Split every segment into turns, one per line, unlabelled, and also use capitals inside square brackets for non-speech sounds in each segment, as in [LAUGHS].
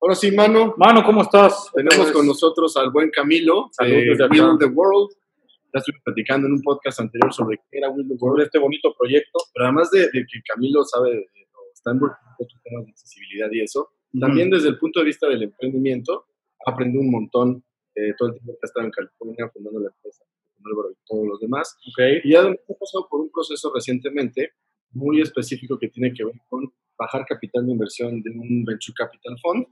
Ahora sí, Mano.
Mano, ¿cómo estás?
Tenemos con nosotros al buen Camilo.
Saludos
de. Will the World. Ya estuve platicando en un podcast anterior sobre qué era Will the World.
este bonito proyecto.
Pero además de, de que Camilo sabe, de- o está involucrado en temas de accesibilidad y eso, también desde el punto de vista del emprendimiento, aprendí un montón eh, todo el tiempo que he estado en California fundando la empresa con Álvaro y todos los demás.
Ok.
Y además he pasado por un proceso recientemente muy específico que tiene que ver con bajar capital de inversión de un venture capital fund,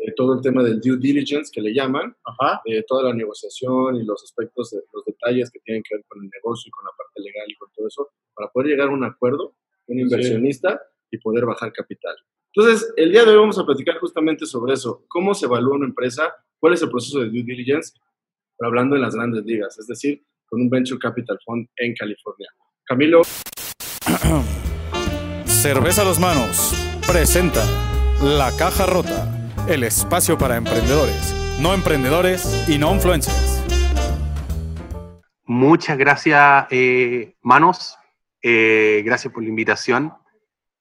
eh, todo el tema del due diligence que le llaman,
Ajá.
eh, toda la negociación y los aspectos, los detalles que tienen que ver con el negocio y con la parte legal y con todo eso, para poder llegar a un acuerdo un inversionista y poder bajar capital. Entonces, el día de hoy vamos a platicar justamente sobre eso, cómo se evalúa una empresa, cuál es el proceso de due diligence, pero hablando en las grandes ligas, es decir, con un venture capital fund en California. Camilo, [CLEARS THROAT]
Cerveza a los manos presenta La Caja Rota, el espacio para emprendedores, no emprendedores y no influencers.
Muchas gracias, eh, Manos. Eh, gracias por la invitación.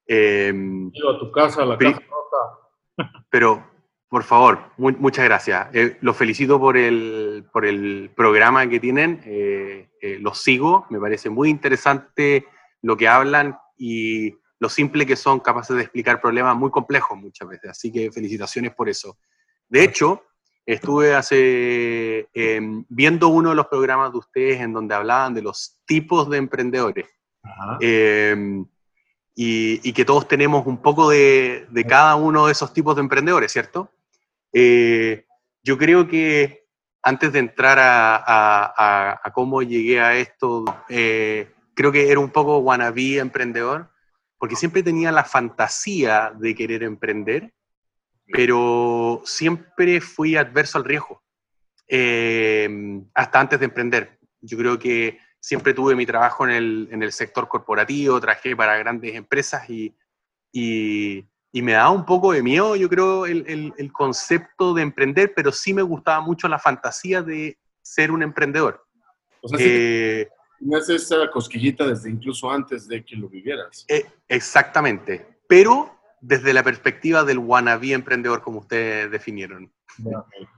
Eh,
a tu casa, a la
Pri-
casa rota. [LAUGHS]
pero, por favor, mu- muchas gracias. Eh, los felicito por el, por el programa que tienen. Eh, eh, los sigo. Me parece muy interesante lo que hablan y lo simple que son capaces de explicar problemas muy complejos muchas veces. Así que felicitaciones por eso. De hecho, estuve hace em, viendo uno de los programas de ustedes en donde hablaban de los tipos de emprendedores. Eh, y, y que todos tenemos un poco de, de cada uno de esos tipos de emprendedores, ¿cierto? Eh, yo creo que antes de entrar a, a- a- a cómo llegué a esto, eh, creo que era un poco wannabe emprendedor, porque siempre tenía la fantasía de querer emprender, pero siempre fui adverso al riesgo, eh, hasta antes de emprender. Yo creo que siempre tuve mi trabajo en el, en el sector corporativo, trabajé para grandes empresas y, y, y me daba un poco de miedo, yo creo, el, el- el concepto de emprender, pero sí me gustaba mucho la fantasía de ser un emprendedor.
o sea, sí que
Eh,
me hace esa cosquillita desde incluso antes de que lo vivieras.
eh, exactamente, pero desde la perspectiva del wannabe emprendedor, como ustedes definieron.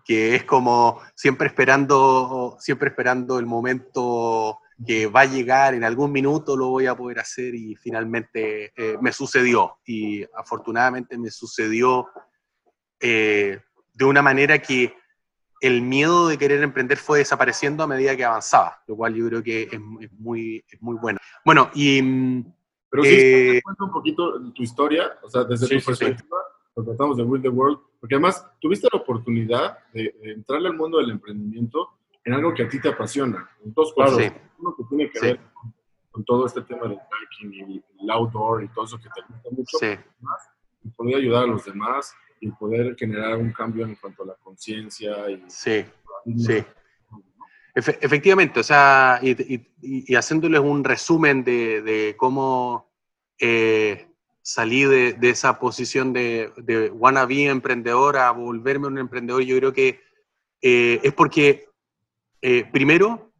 que es como siempre esperando, siempre esperando el momento que va a llegar, en algún minuto lo voy a poder hacer y finalmente eh, me sucedió. Y afortunadamente me sucedió eh, de una manera que el miedo de querer emprender fue desapareciendo a medida que avanzaba, lo cual yo creo que es, es muy, es muy bueno. Bueno, y mm,
Pero sí,
Eh,
cuenta un poquito tu historia, o sea, desde
Sí,
tu
sí,
perspectiva, lo tratamos de Will the World, porque además tuviste la oportunidad de, de entrarle al mundo del emprendimiento en algo que a ti te apasiona, en dos cosas.
Sí.
Uno que tiene que ver con, con todo este tema del biking y el outdoor y todo eso que te gusta mucho,
sí.
y poder ayudar a los demás y poder generar un cambio en cuanto a la conciencia y
Sí, sí. Efe- efectivamente, o sea, y, y- y haciéndoles un resumen de, de cómo eh, salí de, de esa posición de, de wannabe emprendedor a volverme un emprendedor, yo creo que eh, es porque, eh, primero,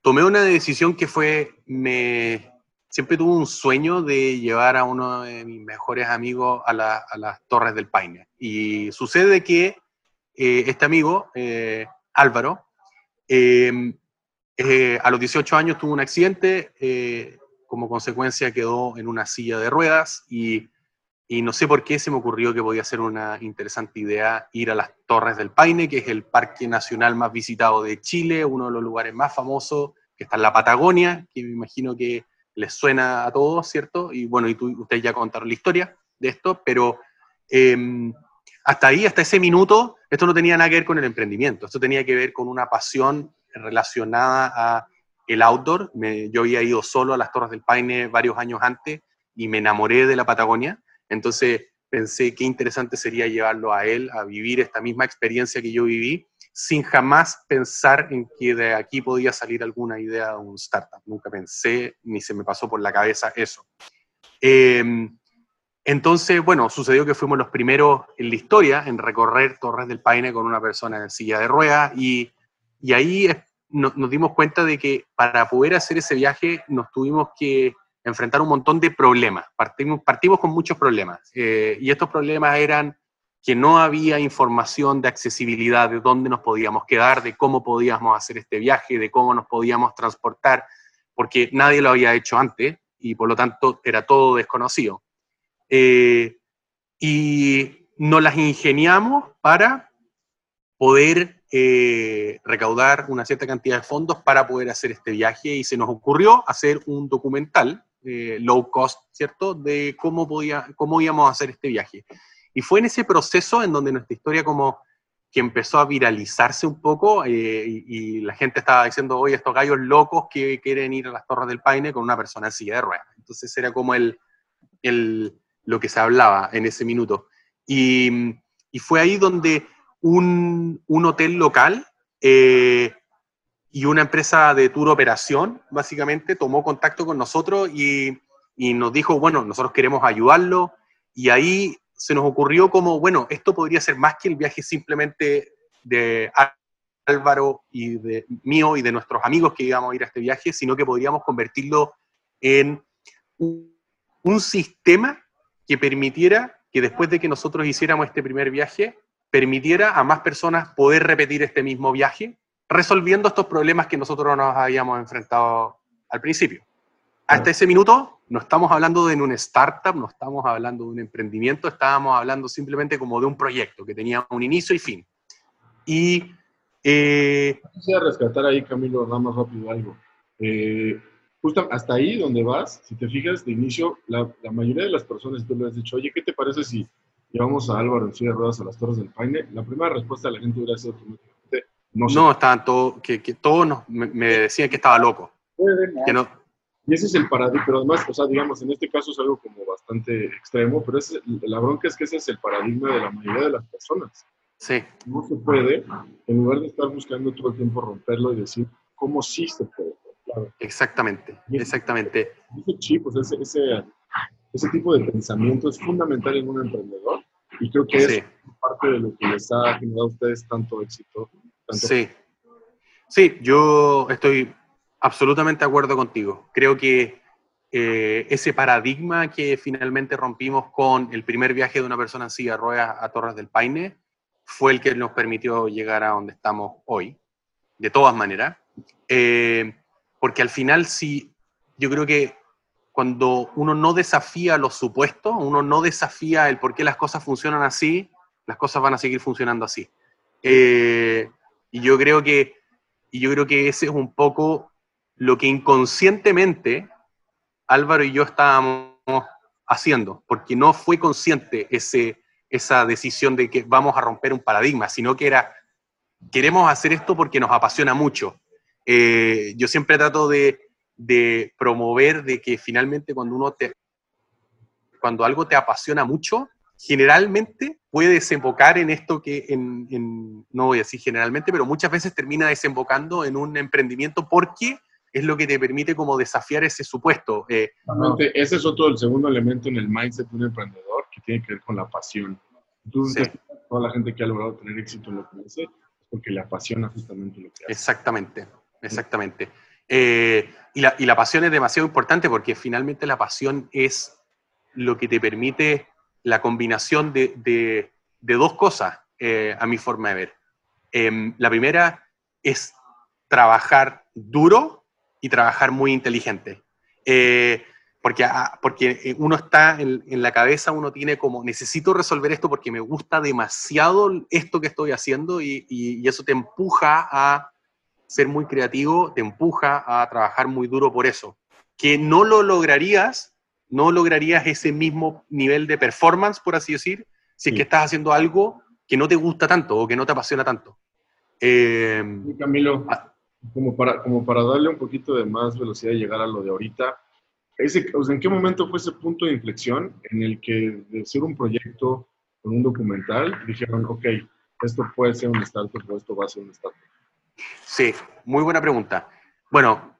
tomé una decisión que fue, me, siempre tuve un sueño de llevar a uno de mis mejores amigos a, la- a las Torres del Paine. Y sucede que eh, este amigo, eh, Álvaro, eh, eh, a los 18 años tuvo un accidente, como consecuencia quedó en una silla de ruedas y, y no sé por qué se me ocurrió que podía ser una interesante idea ir a las Torres del Paine, que es el parque nacional más visitado de Chile, uno de los lugares más famosos, que está en la Patagonia, que me imagino que les suena a todos, ¿cierto? Y bueno, y tú, ustedes ya contaron la historia de esto, pero eh, hasta ahí, hasta ese minuto, esto no tenía nada que ver con el emprendimiento, esto tenía que ver con una pasión relacionada a el outdoor. Yo había ido solo a las Torres del Paine varios años antes y me enamoré de la Patagonia, entonces pensé qué interesante sería llevarlo a él a vivir esta misma experiencia que yo viví, sin jamás pensar en que de aquí podía salir alguna idea de un startup. Nunca pensé ni se me pasó por la cabeza eso. Eh, entonces, bueno, sucedió que fuimos los primeros en la historia en recorrer Torres del Paine con una persona en silla de ruedas y, y ahí nos dimos cuenta de que para poder hacer ese viaje nos tuvimos que enfrentar un montón de problemas. Partimos, partimos con muchos problemas eh, y estos problemas eran que no había información de accesibilidad, de dónde nos podíamos quedar, de cómo podíamos hacer este viaje, de cómo nos podíamos transportar, porque nadie lo había hecho antes y por lo tanto era todo desconocido. Eh, y nos las ingeniamos para poder eh, recaudar una cierta cantidad de fondos para poder hacer este viaje y se nos ocurrió hacer un documental eh, low cost, ¿cierto?, de cómo, podía, cómo íbamos a hacer este viaje. Y fue en ese proceso en donde nuestra historia como que empezó a viralizarse un poco eh, y, la gente estaba diciendo, oye, estos gallos locos que quieren ir a las Torres del Paine con una persona en silla de ruedas. Entonces era como el, el, lo que se hablaba en ese minuto. Y, y fue ahí donde un, un hotel local eh, y una empresa de tour operación, básicamente, tomó contacto con nosotros y, y nos dijo, bueno, nosotros queremos ayudarlo. Y ahí se nos ocurrió como, bueno, esto podría ser más que el viaje simplemente de Álvaro y de mío y de nuestros amigos que íbamos a ir a este viaje, sino que podríamos convertirlo en un, sistema que permitiera que después de que nosotros hiciéramos este primer viaje, permitiera a más personas poder repetir este mismo viaje, resolviendo estos problemas que nosotros nos habíamos enfrentado al principio. Hasta ese minuto no estamos hablando de un startup, no estamos hablando de un emprendimiento, estábamos hablando simplemente como de un proyecto que tenía un inicio y fin. Y...
Eh, Quisiera rescatar ahí, Camilo, nada más rápido algo. Eh, justo hasta ahí donde vas, si te fijas de inicio, la, la mayoría de las personas, tú le has dicho, oye, ¿qué te parece si llevamos a Álvaro en silla de ruedas a las Torres del Paine? La primera respuesta de la gente hubiera sido automáticamente,
no, no estaban todos, que, que todos me, me, decían que estaba loco. Que no,
y ese es el paradigma, pero además, o sea, digamos, en este caso es algo como bastante extremo, pero es, la bronca es que ese es el paradigma de la mayoría de las personas.
Sí.
No se puede, en lugar de estar buscando todo el tiempo romperlo y decir cómo sí se puede.
Claro. Exactamente, exactamente.
Ese chip, o ese, ese, ese, tipo de pensamiento es fundamental en un emprendedor y creo que es parte de lo que les ha generado a ustedes tanto éxito. Tanto
sí. Sí, yo estoy Absolutamente de acuerdo contigo. Creo que eh, ese paradigma que finalmente rompimos con el primer viaje de una persona en silla ruedas a Torres del Paine fue el que nos permitió llegar a donde estamos hoy, de todas maneras. Eh, porque al final sí, yo creo que cuando uno no desafía los supuestos, uno no desafía el por qué las cosas funcionan así, las cosas van a seguir funcionando así. Eh, y yo creo que y yo creo que ese es un poco lo que inconscientemente Álvaro y yo estábamos haciendo, porque no fue consciente ese, esa decisión de que vamos a romper un paradigma, sino que era, queremos hacer esto porque nos apasiona mucho. Eh, yo siempre trato de, de, promover de que finalmente cuando uno cuando algo te apasiona mucho, generalmente puede desembocar en esto que, no voy a decir generalmente, pero muchas veces termina desembocando en un emprendimiento porque es lo que te permite como desafiar ese supuesto.
Eh, ese es otro, el segundo elemento en el mindset de un emprendedor que tiene que ver con la pasión. Entonces, toda la gente que ha logrado tener éxito en lo que hace es porque le apasiona justamente lo que hace.
Exactamente, exactamente. Eh, y, la, y, la, pasión es demasiado importante porque finalmente la pasión es lo que te permite la combinación de, de, de dos cosas, eh, a mi forma de ver. Em, la primera es trabajar duro y trabajar muy inteligente. Eh, porque, ah, porque uno está en, la cabeza, uno tiene como, necesito resolver esto porque me gusta demasiado esto que estoy haciendo y, y, eso te empuja a ser muy creativo, te empuja a trabajar muy duro por eso. Que no lo lograrías, no lograrías ese mismo nivel de performance, por así decir, si es que estás haciendo algo que no te gusta tanto o que no te apasiona tanto.
Eh, Camilo, ah, como para, como para darle un poquito de más velocidad y llegar a lo de ahorita, ese, ¿en qué momento fue ese punto de inflexión en el que de ser un proyecto con un documental dijeron, ok, esto puede ser un startup o esto va a ser un startup?
Sí, muy buena pregunta. Bueno,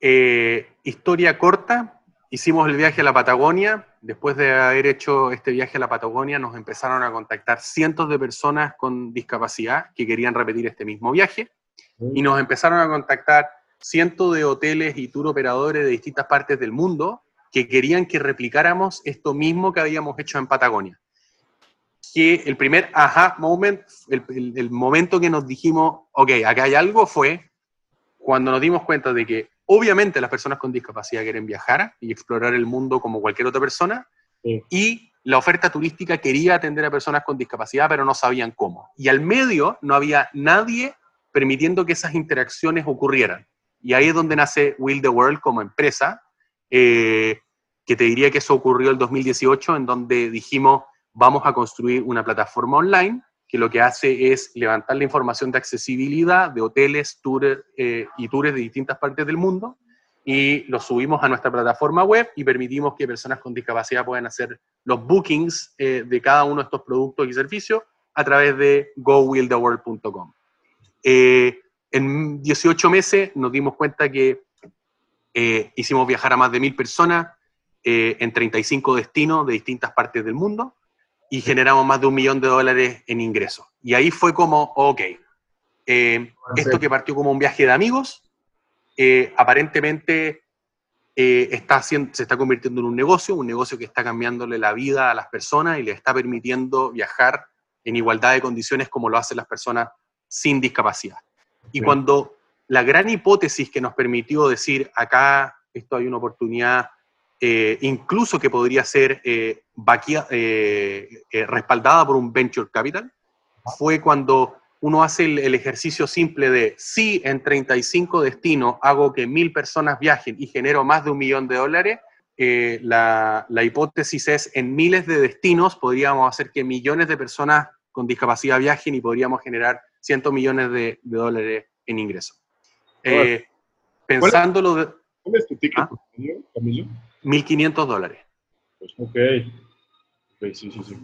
eh, historia corta, hicimos el viaje a la Patagonia. Después de haber hecho este viaje a la Patagonia, nos empezaron a contactar cientos de personas con discapacidad que querían repetir este mismo viaje y nos empezaron a contactar cientos de hoteles y tour operadores de distintas partes del mundo que querían que replicáramos esto mismo que habíamos hecho en Patagonia. que el primer aha moment, el, el- el momento que nos dijimos, ok, acá hay algo, fue cuando nos dimos cuenta de que obviamente las personas con discapacidad quieren viajar y explorar el mundo como cualquier otra persona,
Sí.
y la oferta turística quería atender a personas con discapacidad, pero no sabían cómo. Y al medio no había nadie permitiendo que esas interacciones ocurrieran. Y ahí es donde nace Will the World como empresa, eh, que te diría que eso ocurrió el 2018, en donde dijimos, vamos a construir una plataforma online que lo que hace es levantar la información de accesibilidad de hoteles, tours eh, y tours de distintas partes del mundo y lo subimos a nuestra plataforma web y permitimos que personas con discapacidad puedan hacer los bookings eh, de cada uno de estos productos y servicios a través de gowilltheworld.com. Eh, en 18 meses nos dimos cuenta que eh, hicimos viajar a más de mil personas eh, en 35 destinos de distintas partes del mundo y generamos más de un millón de dólares en ingresos. Y ahí fue como, ok, eh, esto que partió como un viaje de amigos, aparentemente está haciendo, se está convirtiendo en un negocio, un negocio que está cambiándole la vida a las personas y le está permitiendo viajar en igualdad de condiciones como lo hacen las personas sin discapacidad. Y
Sí.
cuando la gran hipótesis que nos permitió decir, acá esto hay una oportunidad, eh, incluso que podría ser eh, eh, eh, respaldada por un venture capital, fue cuando uno hace el, el ejercicio simple de si en 35 destinos hago que mil personas viajen y genero más de un millón de dólares, eh, la, la hipótesis es en miles de destinos podríamos hacer que millones de personas con discapacidad viajen y podríamos generar cientos millones de, de dólares en ingresos. Eh, pensándolo de
¿Cuál es tu ticket
Ah.
Camilo?
1.500 dólares.
Pues, ok. Ok, sí, sí, sí.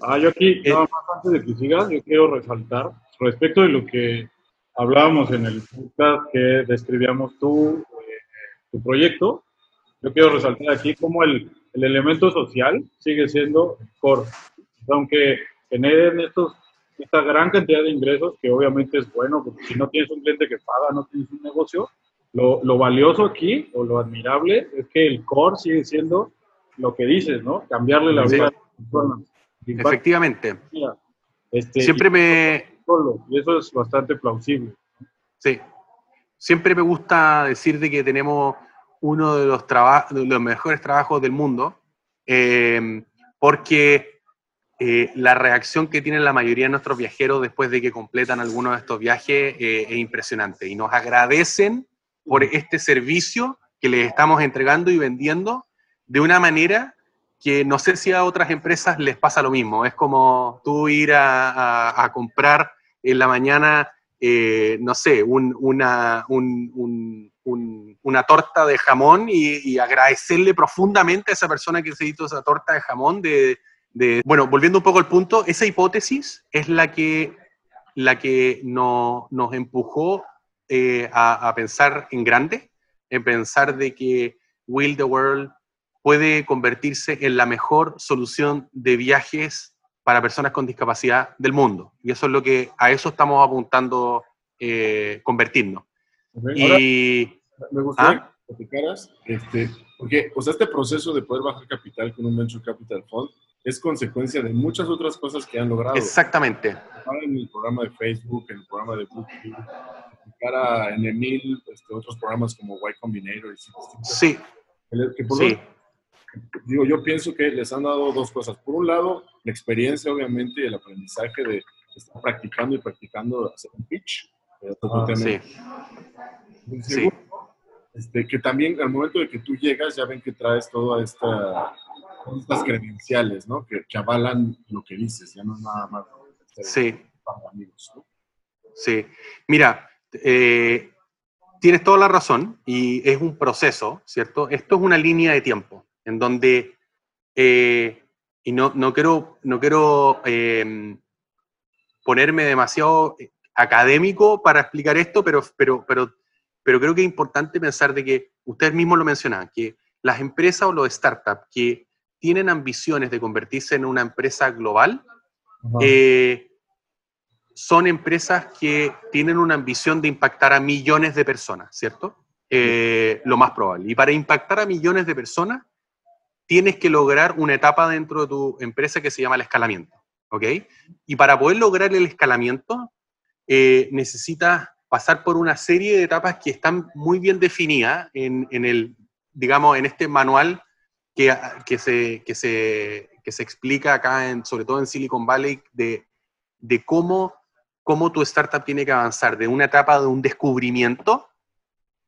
Ah, yo aquí,
Eh,
nada más antes de que sigas, yo quiero resaltar respecto de lo que hablábamos en el podcast que describíamos tú, eh, tu proyecto. Yo quiero resaltar aquí cómo el, el elemento social sigue siendo el core. Aunque generen estos, esta gran cantidad de ingresos, que obviamente es bueno, porque si no tienes un cliente que paga, no tienes un negocio, lo, lo valioso aquí, o lo admirable, es que el core sigue siendo lo que dices, ¿no? Cambiarle la
Sí.
vida a las personas.
Efectivamente.
Este,
Siempre me,
y solo, y eso es bastante plausible.
Sí. Siempre me gusta decir de que tenemos uno de los, traba- de los mejores trabajos del mundo, eh, porque eh, la reacción que tienen la mayoría de nuestros viajeros después de que completan algunos de estos viajes eh, es impresionante y nos agradecen por este servicio que les estamos entregando y vendiendo de una manera que no sé si a otras empresas les pasa lo mismo. Es como tú ir a, a- a comprar en la mañana, eh, no sé, un- una, un- un- un- una torta de jamón y, y agradecerle profundamente a esa persona que se hizo esa torta de jamón. De, de- Bueno, volviendo un poco al punto, esa hipótesis es la que, la que no- nos empujó eh, a, a pensar en grande, en pensar de que Will the World puede convertirse en la mejor solución de viajes para personas con discapacidad del mundo. Y eso es lo que a eso estamos apuntando eh, convertirnos. Y
me gustaría
¿Ah?
que platicaras, este, porque o sea, este proceso de poder bajar capital con un Venture Capital Fund es consecuencia de muchas otras cosas que han logrado.
exactamente,
en el programa de Facebook, en el programa de BookTube, cara en Emil, este, otros programas como Y Combinator y
sí,
que- por
sí,
lo- digo, yo pienso que les han dado dos cosas. Por un lado, la experiencia, obviamente, y el aprendizaje de estar practicando y practicando hacer un pitch. eh, tema.
sí,
Y
sí.
segundo, este, que también al momento de que tú llegas, ya ven que traes todas esta, estas credenciales, ¿no? Que, que avalan lo que dices, ya no es nada más.
sí.
para amigos, ¿no?
Sí, mira, eh, tienes toda la razón y es un proceso, ¿cierto? Esto es una línea de tiempo en donde, eh, y no, no quiero, no quiero eh, ponerme demasiado académico para explicar esto, pero, pero, pero, pero creo que es importante pensar de que, ustedes mismos lo mencionaban, que las empresas o los startups que tienen ambiciones de convertirse en una empresa global, eh, son empresas que tienen una ambición de impactar a millones de personas, ¿cierto? Eh, lo más probable. Y para impactar a millones de personas, tienes que lograr una etapa dentro de tu empresa que se llama el escalamiento. ¿ok? Y para poder lograr el escalamiento, eh, necesitas pasar por una serie de etapas que están muy bien definidas en, el, digamos, en este manual que, que, se, que, se, que se explica acá, en, sobre todo en Silicon Valley, de, de cómo, cómo tu startup tiene que avanzar de una etapa de un descubrimiento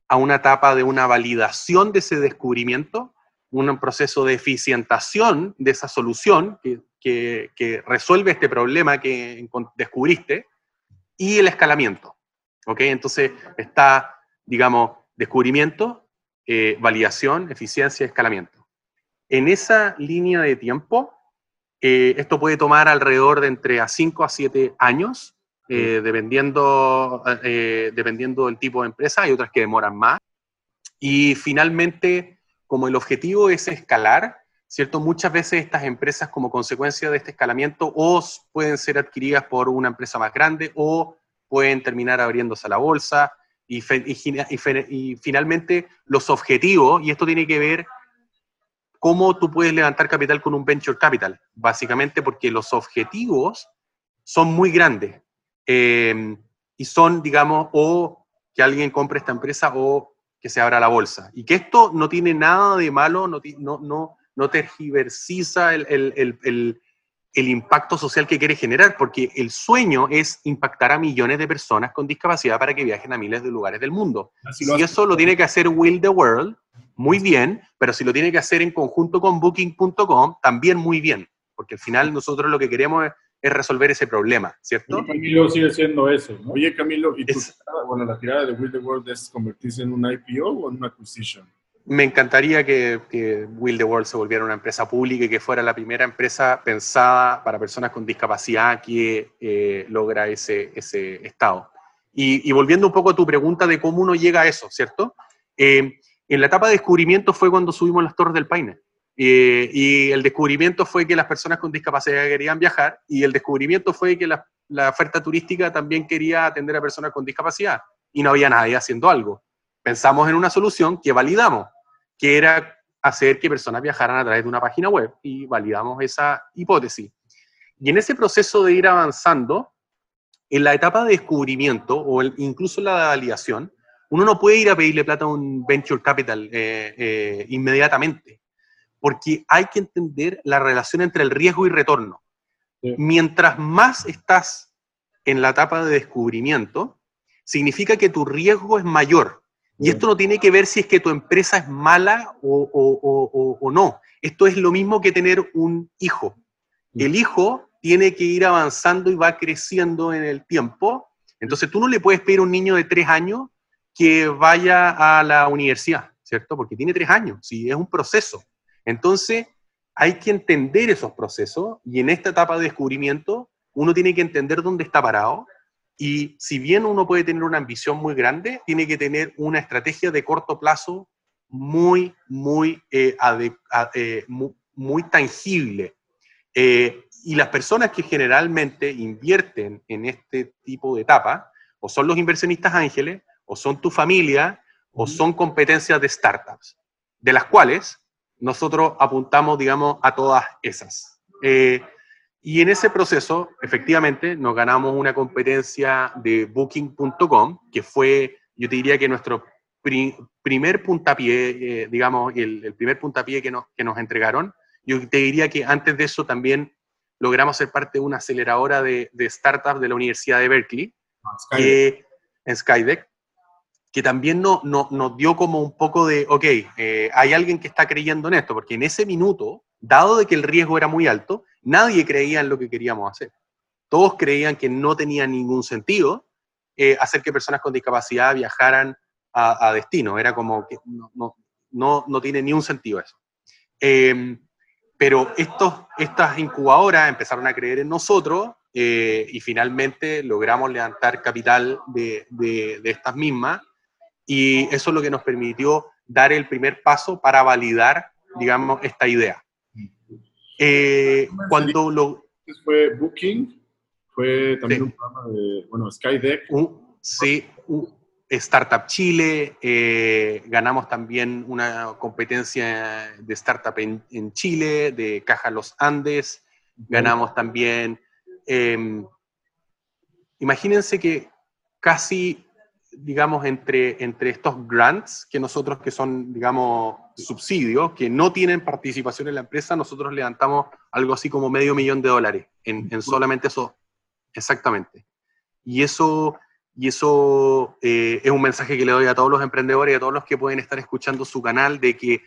a una etapa de una validación de ese descubrimiento, un proceso de eficientación de esa solución que, que, resuelve este problema que descubriste y el escalamiento. ¿Ok? Entonces está, digamos, descubrimiento, eh, validación, eficiencia, escalamiento. En esa línea de tiempo, eh, esto puede tomar alrededor de entre a 5 a 7 años, eh, dependiendo, dependiendo del tipo de empresa. Hay otras que demoran más. Y finalmente, como el objetivo es escalar, ¿cierto? Muchas veces estas empresas como consecuencia de este escalamiento o pueden ser adquiridas por una empresa más grande o pueden terminar abriéndose a la bolsa y, y, finalmente los objetivos, y esto tiene que ver cómo tú puedes levantar capital con un venture capital, básicamente porque los objetivos son muy grandes eh, y son, digamos, o que alguien compre esta empresa o que se abra la bolsa. Y que esto no tiene nada de malo, no, no, no, no tergiversiza el, el, el, el, impacto social que quiere generar, porque el sueño es impactar a millones de personas con discapacidad para que viajen a miles de lugares del mundo. y eso lo tiene que hacer Will the World, muy bien, pero si lo tiene que hacer en conjunto con Booking.com, también muy bien, porque al final nosotros lo que queremos es, resolver ese problema, ¿cierto?
Y Camilo sigue siendo eso. ¿no?
Oye, Camilo, ¿y bueno, la tirada de Will the World es convertirse en un IPO o en una acquisition?
Me encantaría que, Will the World se volviera una empresa pública y que fuera la primera empresa pensada para personas con discapacidad que eh, logra ese, ese estado. Y, volviendo un poco a tu pregunta de cómo uno llega a eso, ¿cierto? Eh, en la etapa de descubrimiento fue cuando subimos las Torres del Paine. Eh, y el descubrimiento fue que las personas con discapacidad querían viajar y el descubrimiento fue que la, oferta turística también quería atender a personas con discapacidad y no había nadie haciendo algo pensamos en una solución que validamos, que era hacer que personas viajaran a través de una página web y validamos esa hipótesis. Y en ese proceso de ir avanzando, en la etapa de descubrimiento o incluso la validación, uno no puede ir a pedirle plata a un venture capital eh, eh, inmediatamente, porque hay que entender la relación entre el riesgo y retorno. Mientras más estás en la etapa de descubrimiento, significa que tu riesgo es mayor, y esto no tiene que ver si es que tu empresa es mala o, no. Esto es lo mismo que tener un hijo. El hijo tiene que ir avanzando y va creciendo en el tiempo. Entonces tú no le puedes pedir a un niño de tres años que vaya a la universidad, ¿cierto? Porque tiene tres años, sí, es un proceso. Entonces hay que entender esos procesos y en esta etapa de descubrimiento uno tiene que entender dónde está parado, y si bien uno puede tener una ambición muy grande, tiene que tener una estrategia de corto plazo muy, muy, eh, eh, muy, tangible. Eh, y las personas que generalmente invierten en este tipo de etapa, o son los inversionistas ángeles, o son tu familia, o son competencias de startups, de las cuales nosotros apuntamos, digamos, a todas esas. Y en ese proceso, efectivamente, nos ganamos una competencia de Booking.com, que fue, yo te diría que nuestro primer puntapié, eh, digamos, el, primer puntapié que nos, que nos entregaron. Yo te diría que antes de eso también logramos ser parte de una aceleradora de, de startups de la Universidad de Berkeley, que, en Skydeck, que también no, no, nos dio como un poco de, ok, eh, hay alguien que está creyendo en esto, porque en ese minuto, dado de que el riesgo era muy alto, nadie creía en lo que queríamos hacer. Todos creían que no tenía ningún sentido eh, hacer que personas con discapacidad viajaran a, destino. Era como que no, no, no, tiene ni un sentido eso. Em, pero estos, estas incubadoras empezaron a creer en nosotros eh, y finalmente logramos levantar capital de, de, de, estas mismas y eso es lo que nos permitió dar el primer paso para validar, digamos, esta idea. Eh, cuando lo...
Fue Booking, fue también un programa de, bueno, Skydeck.
sí, Startup Chile, eh, ganamos también una competencia de startup en, en, Chile, de Caja Los Andes, ganamos también em, imagínense que casi, digamos, entre, entre estos grants, que nosotros que son, digamos, subsidios, que no tienen participación en la empresa, nosotros levantamos algo así como medio millón de dólares en, en solamente eso, exactamente. Y eso, y eso eh, es un mensaje que le doy a todos los emprendedores y a todos los que pueden estar escuchando su canal, de que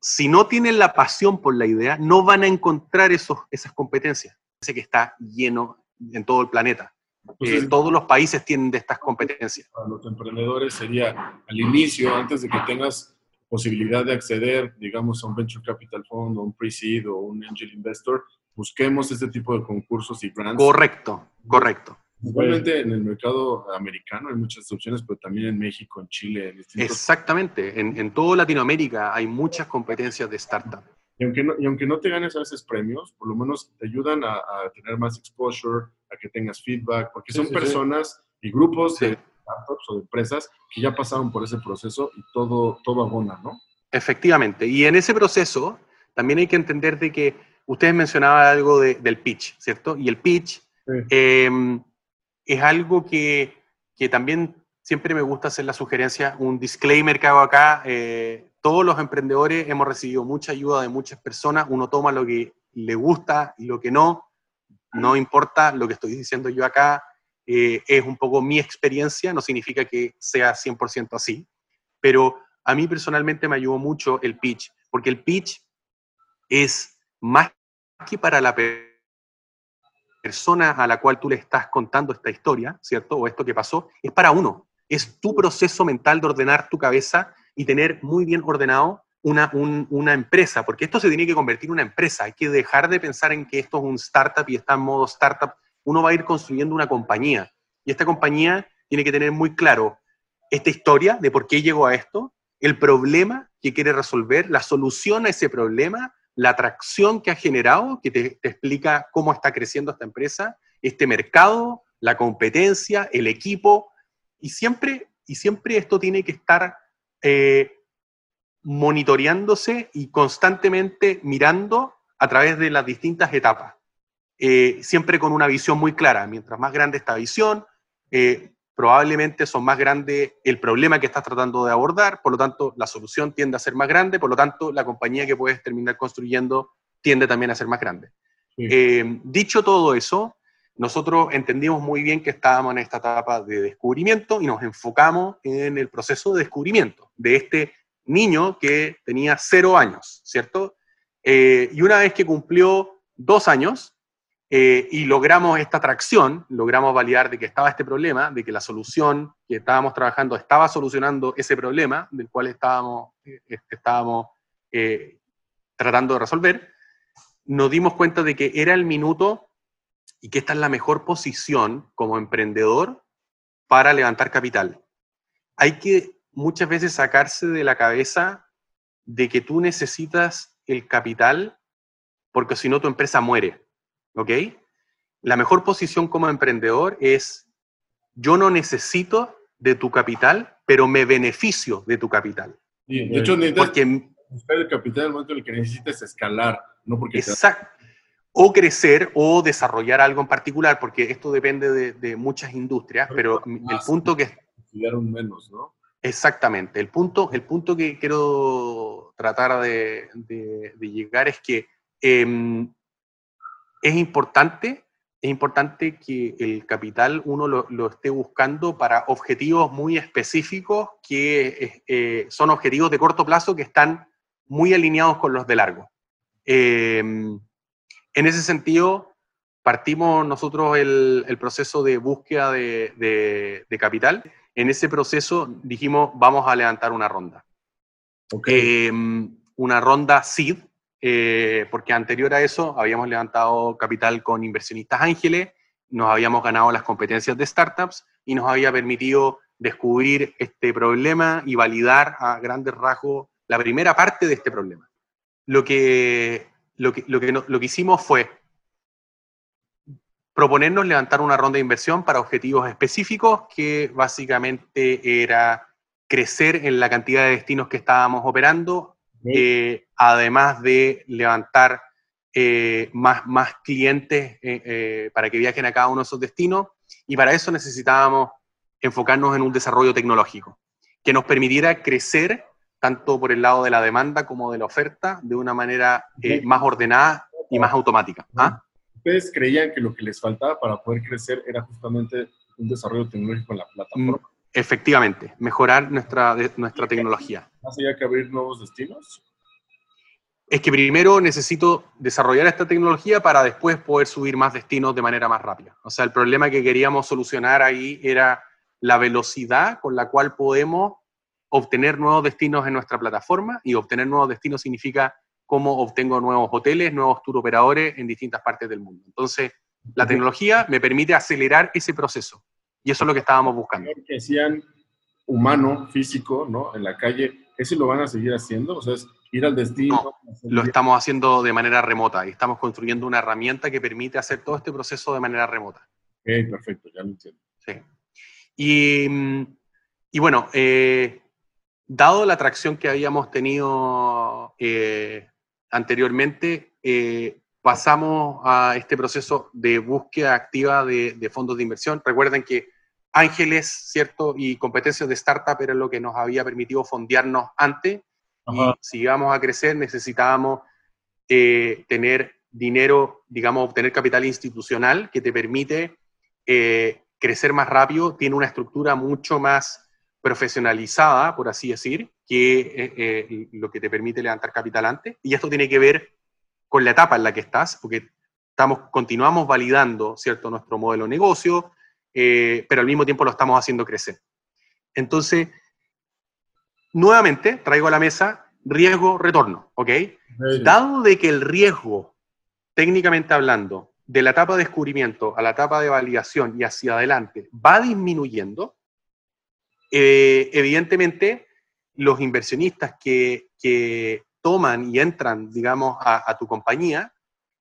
si no tienen la pasión por la idea, no van a encontrar esos, esas competencias. Ese que está lleno en todo el planeta. Eh, todos los países tienen de estas competencias.
Para los emprendedores sería al inicio, antes de que tengas posibilidad de acceder, digamos, a un venture capital fund, o un pre-seed o un angel investor, busquemos este tipo de concursos y grants.
Correcto, correcto.
Igualmente en el mercado americano hay muchas opciones, pero también en México, en Chile, en
distintos... Exactamente, en, en toda Latinoamérica hay muchas competencias de startup.
Y aunque, no, y aunque no te ganes a veces premios, por lo menos te ayudan a, a tener más exposure, a que tengas feedback, porque son personas y grupos de startups o de empresas que ya pasaron por ese proceso y todo, todo abona, ¿no?
Efectivamente, y en ese proceso también hay que entender de que ustedes mencionaban algo de, del pitch, ¿cierto? Y el pitch... Eh, es algo que, que, también siempre me gusta hacer la sugerencia, un disclaimer que hago acá. Eh, todos los emprendedores hemos recibido mucha ayuda de muchas personas, uno toma lo que le gusta y lo que no, no importa lo que estoy diciendo yo acá, eh, es un poco mi experiencia, no significa que sea 100% así, pero a mí personalmente me ayudó mucho el pitch, porque el pitch es más que para la persona persona a la cual tú le estás contando esta historia, ¿cierto? O esto que pasó, es para uno. Es tu proceso mental de ordenar tu cabeza y tener muy bien ordenado una, una empresa, porque esto se tiene que convertir en una empresa. Hay que dejar de pensar en que esto es un startup y está en modo startup. Uno va a ir construyendo una compañía y esta compañía tiene que tener muy claro esta historia de por qué llegó a esto, el problema que quiere resolver, la solución a ese problema la atracción que ha generado, que te, explica cómo está creciendo esta empresa, este mercado, la competencia, el equipo, y siempre, y siempre esto tiene que estar eh, monitoreándose y constantemente mirando a través de las distintas etapas. Eh, siempre con una visión muy clara. Mientras más grande esta visión, eh, probablemente son más grande el problema que estás tratando de abordar, por lo tanto la solución tiende a ser más grande, por lo tanto la compañía que puedes terminar construyendo tiende también a ser más grande. Eh, dicho todo eso, nosotros entendimos muy bien que estábamos en esta etapa de descubrimiento y nos enfocamos en el proceso de descubrimiento de este niño que tenía cero años, ¿cierto? Eh, y una vez que cumplió dos años, eh, y logramos esta atracción, logramos validar de que estaba este problema, de que la solución que estábamos trabajando estaba solucionando ese problema del cual estábamos, eh, estábamos eh, tratando de resolver, nos dimos cuenta de que era el minuto y que esta es la mejor posición como emprendedor para levantar capital. Hay que muchas veces sacarse de la cabeza de que tú necesitas el capital porque si no tu empresa muere. ¿ok? La mejor posición como emprendedor es, yo no necesito de tu capital, pero me beneficio de tu capital.
de hecho, necesitas porque, buscar el capital en el momento en el que necesites escalar, no porque...
Exacto. O crecer o desarrollar algo en particular, porque esto depende de, muchas industrias, pero el punto que...
Estudiaron menos, ¿no?
Exactamente. El punto, el punto que quiero tratar de, llegar es que em, es importante, es importante que el capital uno lo, esté buscando para objetivos muy específicos que eh, son objetivos de corto plazo que están muy alineados con los de largo. Em, en ese sentido, partimos nosotros el, proceso de búsqueda de, capital. En ese proceso dijimos, vamos a levantar una ronda. Em, una ronda SID, eh, porque anterior a eso habíamos levantado capital con inversionistas ángeles, nos habíamos ganado las competencias de startups y nos había permitido descubrir este problema y validar a grandes rasgos la primera parte de este problema. Lo que, lo que, lo que, lo que hicimos fue proponernos levantar una ronda de inversión para objetivos específicos que básicamente era crecer en la cantidad de destinos que estábamos operando, eh, además de levantar eh, más, más clientes eh, para que viajen a cada uno de esos destinos y para eso necesitábamos enfocarnos en un desarrollo tecnológico que nos permitiera crecer tanto por el lado de la demanda como de la oferta de una manera más ordenada y más automática. ¿Ah?
¿Ustedes creían que lo que les faltaba para poder crecer era justamente un desarrollo tecnológico en la plataforma? Mm,
efectivamente, mejorar nuestra, nuestra tecnología.
¿Más allá que abrir nuevos destinos?
es que primero necesito desarrollar esta tecnología para después poder subir más destinos de manera más rápida. O sea, el problema que queríamos solucionar ahí era la velocidad con la cual podemos obtener nuevos destinos en nuestra plataforma y obtener nuevos destinos significa cómo obtengo nuevos hoteles, nuevos tour operadores en distintas partes del mundo. Entonces, la tecnología me permite acelerar ese proceso y eso es lo que estábamos buscando.
Que decían humano, físico, ¿no? En la calle, ¿ese lo van a seguir haciendo? O sea, es ir al destino.
lo estamos haciendo de manera remota y estamos construyendo una herramienta que permite hacer todo este proceso de manera remota.
Ok, perfecto, ya lo entiendo.
Sí. Y, y bueno, eh, dado la atracción que habíamos tenido eh, anteriormente, eh, pasamos a este proceso de búsqueda activa de, de, fondos de inversión. Recuerden que ángeles, ¿cierto? Y competencias de startup era lo que nos había permitido fondearnos antes y si íbamos a crecer necesitábamos eh, tener dinero, digamos, obtener capital institucional que te permite eh, crecer más rápido, tiene una estructura mucho más profesionalizada, por así decir, que eh, lo que te permite levantar capital antes. Y esto tiene que ver con la etapa en la que estás, porque estamos, continuamos validando, ¿cierto?, nuestro modelo de negocio, pero al mismo tiempo lo estamos haciendo crecer. Entonces, nuevamente traigo a la mesa riesgo-retorno, ¿ok? Dado de que el riesgo, técnicamente hablando, de la etapa de descubrimiento a la etapa de validación y hacia adelante va disminuyendo, eh, evidentemente los inversionistas que, toman y entran, digamos, a, tu compañía,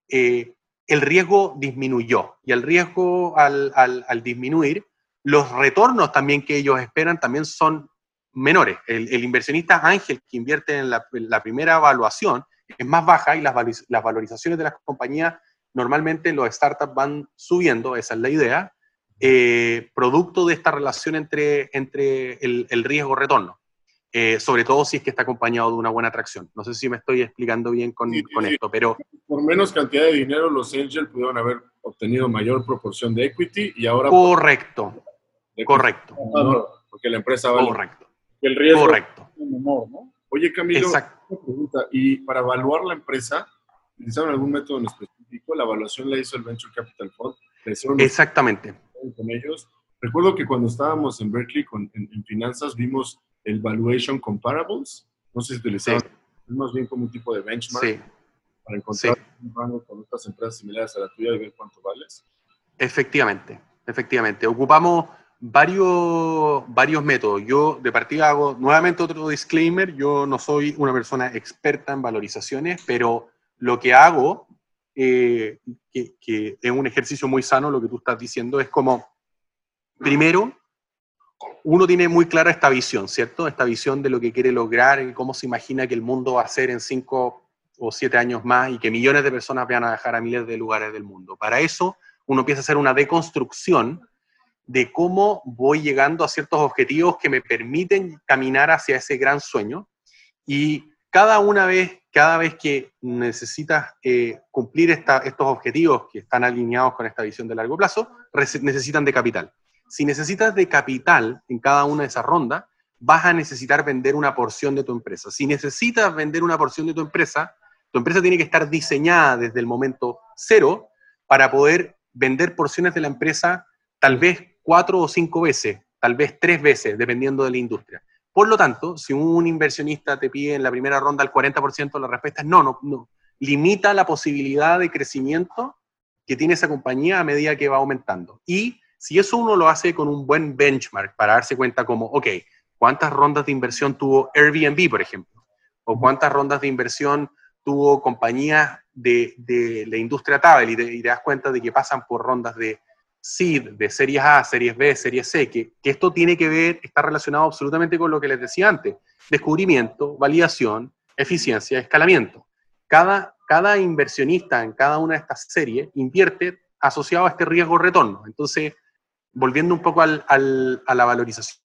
eh, el riesgo disminuyó. Y el riesgo al, al disminuir, los retornos también que ellos esperan también son menores. El, inversionista ángel que invierte en la, primera evaluación es más baja y las, las valorizaciones de las compañías normalmente los startups van subiendo, esa es la idea, eh, producto de esta relación entre, entre el, riesgo-retorno. Eh, sobre todo si es que está acompañado de una buena atracción. No sé si me estoy explicando bien con, con esto, pero...
Por menos cantidad de dinero, los angels pudieron haber obtenido mayor proporción de equity y ahora...
Correcto, correcto.
Porque la empresa vale
Correcto
el riesgo
Correcto.
menor, ¿no? Oye, Camilo, una pregunta. ¿Y para evaluar la empresa, utilizaron algún método en específico? La evaluación la hizo el Venture Capital Fund.
Exactamente.
Con ellos. Recuerdo que cuando estábamos en Berkeley con, en, finanzas vimos el Valuation Comparables. No sé si utilizaron, más bien como un tipo de benchmark
sí.
para encontrar un rango con otras empresas similares a la tuya y ver cuánto vales.
Efectivamente, efectivamente. Ocupamos varios, varios métodos. Yo de partida hago nuevamente otro disclaimer, yo no soy una persona experta en valorizaciones, pero lo que hago, eh, que, es un ejercicio muy sano, lo que tú estás diciendo, es como, primero, uno tiene muy clara esta visión, ¿cierto? Esta visión de lo que quiere lograr y cómo se imagina que el mundo va a ser en cinco o siete años más y que millones de personas van a viajar a miles de lugares del mundo. Para eso, uno empieza a hacer una deconstrucción de cómo voy llegando a ciertos objetivos que me permiten caminar hacia ese gran sueño. Y cada una vez, cada vez que necesitas eh, cumplir estos objetivos que están alineados con esta visión de largo plazo, necesitan de capital. Si necesitas de capital en cada una de esas rondas, vas a necesitar vender una porción de tu empresa. Si necesitas vender una porción de tu empresa, tu empresa tiene que estar diseñada desde el momento cero para poder vender porciones de la empresa tal vez cuatro o cinco veces, tal vez tres veces, dependiendo de la industria. Por lo tanto, si un inversionista te pide en la primera ronda el 40%, la respuesta es no, no, no. Limita la posibilidad de crecimiento que tiene esa compañía a medida que va aumentando. Y si eso uno lo hace con un buen benchmark para darse cuenta como, ok, ¿cuántas rondas de inversión tuvo Airbnb, por ejemplo? ¿O cuántas rondas de inversión tuvo compañías de, de la industria travel? Y te, y te das cuenta de que pasan por rondas de SID, de series A, series B, series C, que, esto tiene que ver, está relacionado absolutamente con lo que les decía antes, descubrimiento, validación, eficiencia, escalamiento. Cada, cada inversionista en cada una de estas series invierte asociado a este riesgo retorno. Entonces, volviendo un poco al, a la valorización,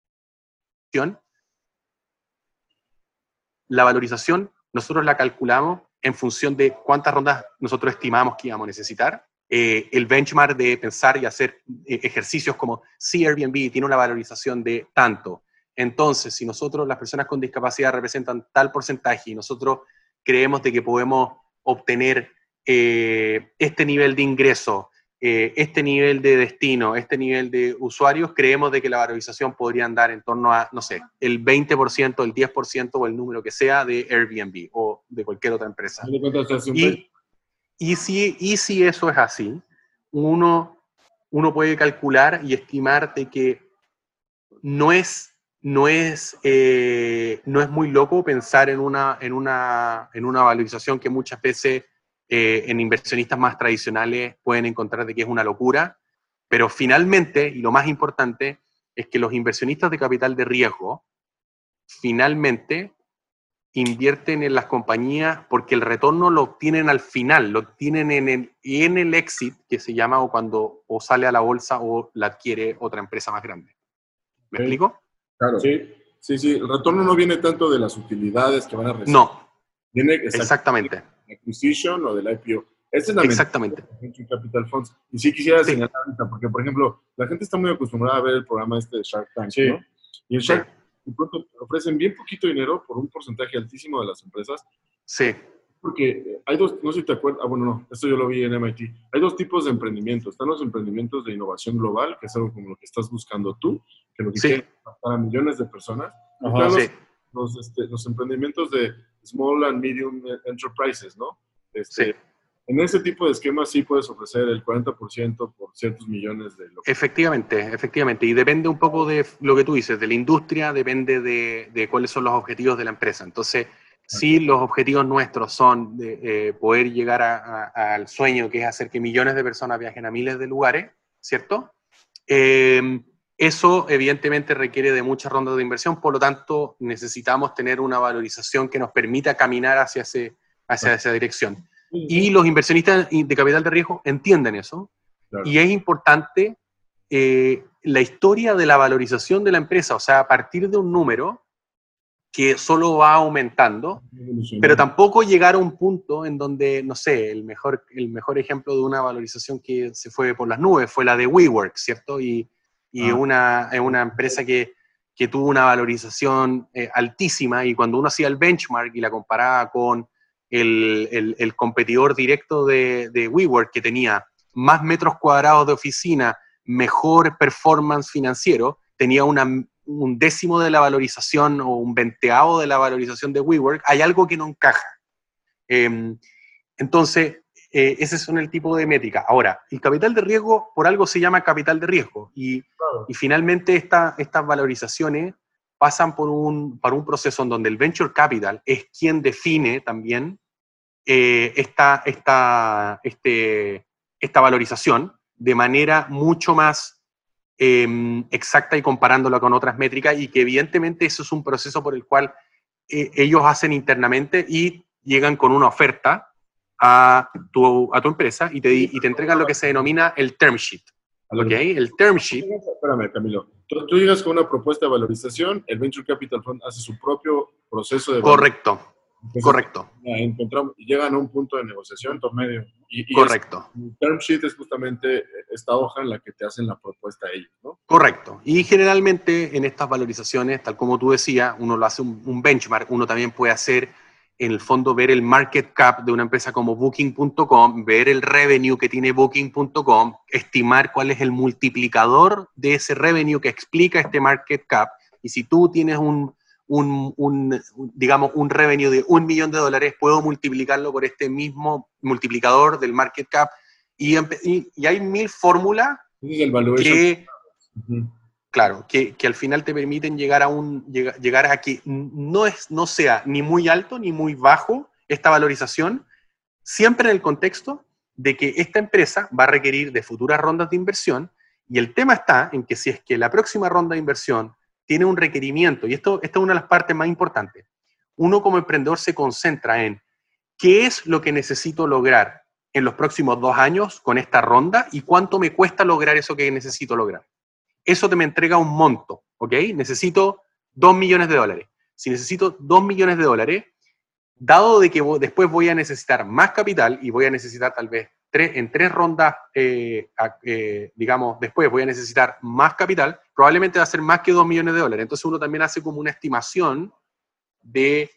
la valorización nosotros la calculamos en función de cuántas rondas nosotros estimamos que íbamos a necesitar. Eh, el benchmark de pensar y hacer eh, ejercicios como si Airbnb tiene una valorización de tanto. Entonces, si nosotros, las personas con discapacidad, representan tal porcentaje y nosotros creemos de que podemos obtener eh, este nivel de ingreso eh, este nivel de destino, este nivel de usuarios, creemos de que la valorización podría andar en torno a, no sé, el 20%, el 10% o el número que sea de Airbnb o de cualquier otra empresa. Y, y, si, y si eso es así, uno, uno puede calcular y estimar de que no es, no es, eh, no es muy loco pensar en una, en, una, en una valorización que muchas veces eh, en inversionistas más tradicionales pueden encontrar de que es una locura, pero finalmente, y lo más importante, es que los inversionistas de capital de riesgo finalmente invierten en las compañías porque el retorno lo obtienen al final, lo obtienen en el, en el exit, que se llama o cuando o sale a la bolsa o la adquiere otra empresa más grande. ¿Me explico?
Claro. Sí, sí, sí. El retorno no viene tanto de las utilidades que van a recibir.
No. Viene exactamente
acquisition o del IPO.
Esa es la
Exactamente. Capital Funds. Y sí quisiera señalar porque, por ejemplo, la gente está muy acostumbrada a ver el programa este de Shark Tank, ¿no? Y en Shark de pronto ofrecen bien poquito dinero por un porcentaje altísimo de las empresas.
Sí.
Porque hay dos, no sé si te acuerdas, ah, bueno, no, esto yo lo vi en MIT. Hay dos tipos de emprendimientos. Están los emprendimientos de innovación global, que es algo como lo que estás buscando tú, que lo que sí. para millones de personas. sí. los, este, los emprendimientos de small and medium enterprises, ¿no? Este, sí. En ese tipo de esquemas sí puedes ofrecer el 40% por ciertos millones de...
Lo Efectivamente, efectivamente. Y depende un poco de lo que tú dices, de la industria, depende de, de cuáles son los objetivos de la empresa. Entonces, sí, los objetivos nuestros son de, eh, poder llegar al sueño que es hacer que millones de personas viajen a miles de lugares, ¿cierto? Eh, eso evidentemente requiere de muchas rondas de inversión, por lo tanto necesitamos tener una valorización que nos permita caminar hacia, ese, hacia esa dirección. Y los inversionistas de capital de riesgo entienden eso. Y es importante eh, la historia de la valorización de la empresa, o sea, a partir de un número que solo va aumentando, pero tampoco llegar a un punto en donde, no sé, el mejor, el mejor ejemplo de una valorización que se fue por las nubes fue la de WeWork, ¿cierto? Y, y es una, una empresa que, que, tuvo una valorización eh, altísima. Y cuando uno hacía el benchmark y la comparaba con el, el, el competidor directo de, de, WeWork que tenía más metros cuadrados de oficina, mejor performance financiero, tenía una, un décimo de la valorización o un venteado de la valorización de WeWork, hay algo que no encaja. Eh, entonces, eh, ese son el tipo de métrica. Ahora, el capital de riesgo por algo se llama capital de riesgo y, y finalmente esta, estas valorizaciones pasan por un, un proceso en donde el venture capital es quien define también eh, esta, esta, este, esta valorización de manera mucho más em, exacta y comparándola con otras métricas y que evidentemente eso es un proceso por el cual eh, ellos hacen internamente y llegan con una oferta a tu, a tu empresa y te, y te entregan lo que se denomina el term sheet. ¿Ok? El term sheet.
Espérame, Camilo. Tú, tú, llegas con una propuesta de valorización, el Venture Capital Fund hace su propio proceso de
Correcto. Correcto.
Encontramos, llegan a un punto de negociación.
Punto medio.
Y,
Correcto.
el term sheet es justamente esta hoja en la que te hacen la propuesta a ellos, ¿no?
Correcto. Y generalmente en estas valorizaciones, tal como tú decías, uno lo hace un, un benchmark, uno también puede hacer en el fondo ver el market cap de una empresa como Booking.com, ver el revenue que tiene Booking.com, estimar cuál es el multiplicador de ese revenue que explica este market cap. Y si tú tienes un, un, digamos, un revenue de un millón de dólares, puedo multiplicarlo por este mismo multiplicador del market cap. Y, y, hay mil fórmulas que... Claro, que, al final te permiten llegar a, un, llegar a que no, es, no sea ni muy alto ni muy bajo esta valorización, siempre en el contexto de que esta empresa va a requerir de futuras rondas de inversión y el tema está en que si es que la próxima ronda de inversión tiene un requerimiento, y esto, esta es una de las partes más importantes, uno como emprendedor se concentra en qué es lo que necesito lograr en los próximos dos años con esta ronda y cuánto me cuesta lograr eso que necesito lograr. Eso te me entrega un monto, ¿ok? Necesito dos millones de dólares. Si necesito dos millones de dólares, dado de que después voy a necesitar más capital y voy a necesitar tal vez tres, en tres rondas, eh, eh, digamos, después voy a necesitar más capital, probablemente va a ser más que dos millones de dólares. Entonces uno también hace como una estimación de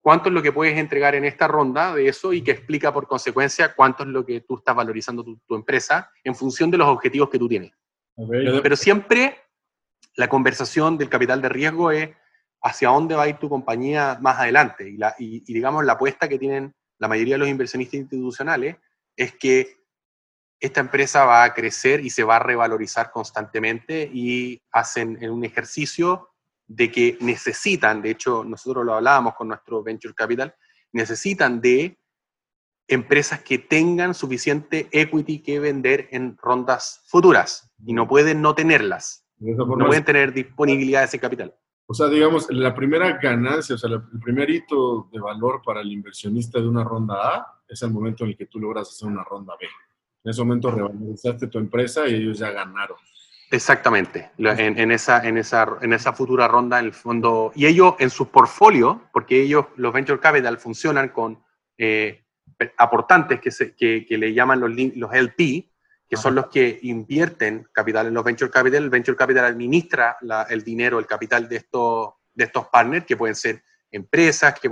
cuánto es lo que puedes entregar en esta ronda de eso y que explica por consecuencia cuánto es lo que tú estás valorizando tu empresa en función de los objetivos que tú tienes. Pero siempre la conversación del capital de riesgo es hacia dónde va a ir tu compañía más adelante. Y, la, y, digamos, la apuesta que tienen la mayoría de los inversionistas institucionales es que esta empresa va a crecer y se va a revalorizar constantemente y hacen un ejercicio de que necesitan, de hecho nosotros lo hablábamos con nuestro Venture Capital, necesitan de empresas que tengan suficiente equity que vender en rondas futuras y no pueden no tenerlas. No pueden tener disponibilidad de ese capital.
O sea, digamos, la primera ganancia, o sea, el primer hito de valor para el inversionista de una ronda A es el momento en el que tú logras hacer una ronda B. En ese momento revalorizaste tu empresa y ellos ya ganaron.
Exactamente, en, esa, en, esa, en esa futura ronda, en el fondo, y ellos en su portfolio, porque ellos, los Venture Capital, funcionan con eh, aportantes que, se, que, que, le llaman los, los LP, que son los que invierten capital en los venture capital. El venture capital administra el dinero, el capital de estos, de estos partners, que pueden ser empresas, que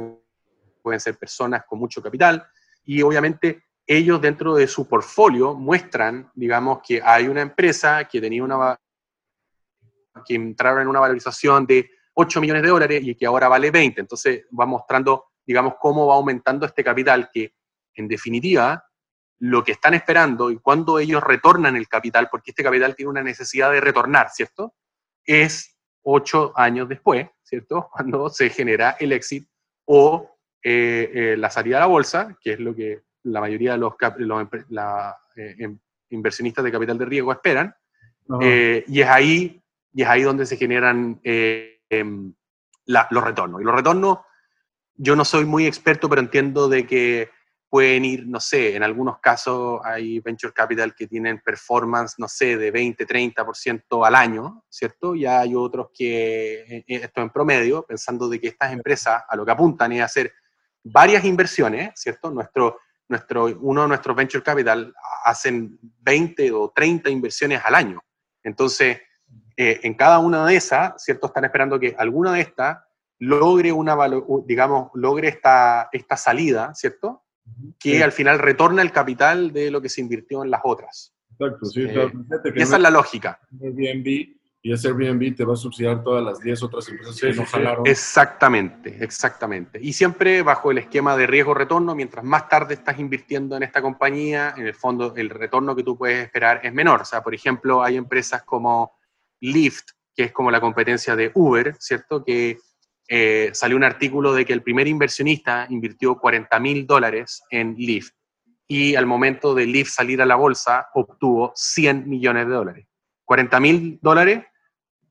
pueden ser personas con mucho capital, y obviamente ellos dentro de su portfolio muestran, digamos, que hay una empresa que tenía una que entraron en una valorización de 8 millones de dólares y que ahora vale 20. Entonces va mostrando, digamos, cómo va aumentando este capital que, en definitiva, lo que están esperando y cuando ellos retornan el capital, porque este capital tiene una necesidad de retornar, ¿cierto? Es ocho años después, ¿cierto? [LAUGHS] Cuando se genera el exit o eh, eh, la salida a la bolsa, que es lo que la mayoría de los, eh, em, inversionistas de capital de riesgo esperan, y, es ahí, y es ahí donde se generan em, los retornos. Y los retornos, yo no soy muy experto, pero entiendo de que pueden ir, no sé, en algunos casos hay venture capital que tienen performance, no sé, de 20, 30% al año, ¿cierto? Y hay otros que, eh, eh, esto en promedio, pensando de que estas empresas a lo que apuntan es hacer varias inversiones, ¿cierto? Nuestro, nuestro, uno de nuestros venture capital hacen 20 o 30 inversiones al año. Entonces, eh, en cada una de esas, ¿cierto? Están esperando que alguna de estas logre una, digamos, logre esta, esta salida, ¿cierto? Que al final retorna el capital de lo que se invirtió en las otras. Exacto, sí. Eh, esa es la lógica.
Airbnb y ese Airbnb te va a subsidiar todas las 10 otras empresas que no jalaron.
Exactamente, exactamente. Y siempre bajo el esquema de riesgo-retorno, mientras más tarde estás invirtiendo en esta compañía, en el fondo el retorno que tú puedes esperar es menor. O sea, por ejemplo, hay empresas como Lyft, que es como la competencia de Uber, ¿cierto? Que eh, salió un artículo de que el primer inversionista invirtió 40 mil dólares en Lyft y al momento de Lyft salir a la bolsa obtuvo 100 millones de dólares. 40 mil dólares,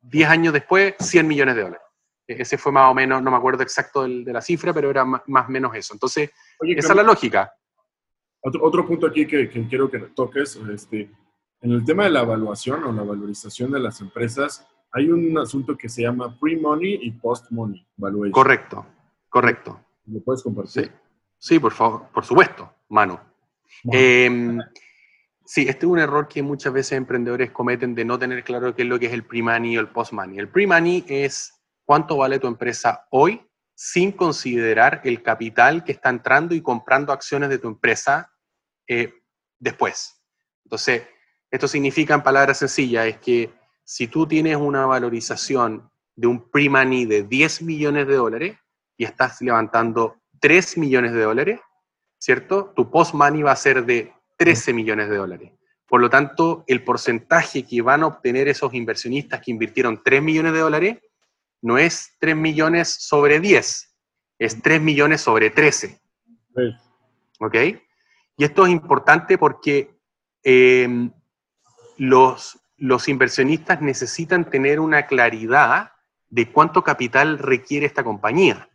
10 años después, 100 millones de dólares. E-, ese fue más o menos, no me acuerdo exacto de la cifra, pero era más o menos eso. Entonces, esa es la lógica.
Otro, otro punto aquí que, que, quiero que toques, este, en el tema de la evaluación o la valorización de las empresas, hay un asunto que se llama pre-money y post-money valuation.
Correcto, correcto.
¿Me puedes compartir?
Sí, sí por favor, por supuesto, mano. Em, sí, este es un error que muchas veces emprendedores cometen de no tener claro qué es lo que es el pre-money o el post-money. El pre-money es cuánto vale tu empresa hoy sin considerar el capital que está entrando y comprando acciones de tu empresa eh, después. Entonces, esto significa en palabras sencillas, es que si tú tienes una valorización de un pre-money de 10 millones de dólares y estás levantando 3 millones de dólares, ¿cierto? Tu post-money va a ser de 13 millones de dólares. Por lo tanto, el porcentaje que van a obtener esos inversionistas que invirtieron 3 millones de dólares no es 3 millones sobre 10, es 3 millones sobre 13. ¿Ok? Y esto es importante porque eh, los, los inversionistas necesitan tener una claridad de cuánto capital requiere esta compañía.